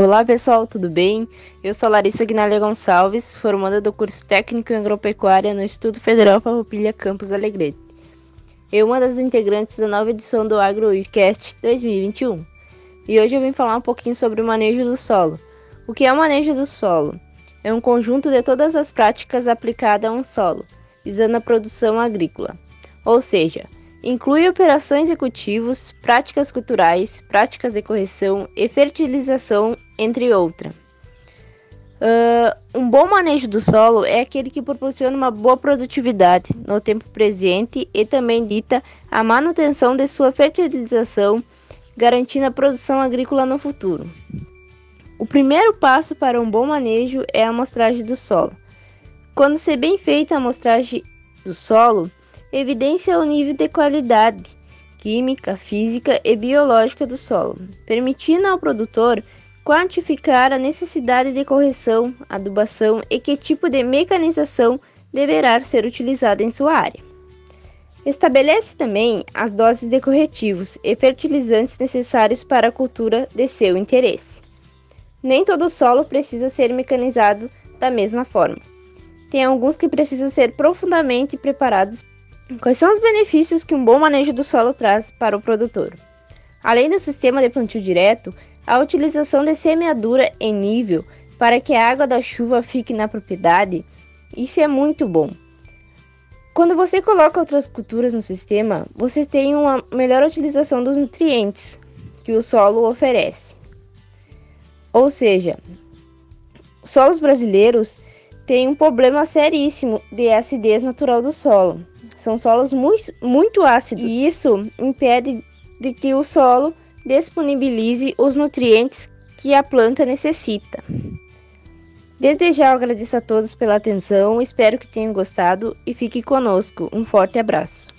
Olá pessoal, tudo bem? Eu sou Larissa Guinalha Gonçalves, formanda do curso técnico em agropecuária no Instituto Federal Farroupilha Campus Alegrete. Eu uma das integrantes da nova edição do AgroWeekcast 2021. E hoje eu vim falar um pouquinho sobre o manejo do solo. O que é o manejo do solo? É um conjunto de todas as práticas aplicadas a um solo, visando a produção agrícola. Ou seja, Inclui operações e cultivos, práticas culturais, práticas de correção e fertilização, entre outras. Uh, um bom manejo do solo é aquele que proporciona uma boa produtividade no tempo presente e também dita a manutenção de sua fertilização, garantindo a produção agrícola no futuro. O primeiro passo para um bom manejo é a amostragem do solo. Quando se bem feita a amostragem do solo, evidencia o nível de qualidade química, física e biológica do solo, permitindo ao produtor quantificar a necessidade de correção, adubação e que tipo de mecanização deverá ser utilizada em sua área. Estabelece também as doses de corretivos e fertilizantes necessários para a cultura de seu interesse. Nem todo solo precisa ser mecanizado da mesma forma. Tem alguns que precisam ser profundamente preparados Quais são os benefícios que um bom manejo do solo traz para o produtor? Além do sistema de plantio direto, a utilização de semeadura em nível para que a água da chuva fique na propriedade, isso é muito bom. Quando você coloca outras culturas no sistema, você tem uma melhor utilização dos nutrientes que o solo oferece. Ou seja, solos brasileiros têm um problema seríssimo de acidez natural do solo. São solos muito, muito ácidos e isso impede de que o solo disponibilize os nutrientes que a planta necessita. Desde já eu agradeço a todos pela atenção, espero que tenham gostado e fique conosco. Um forte abraço.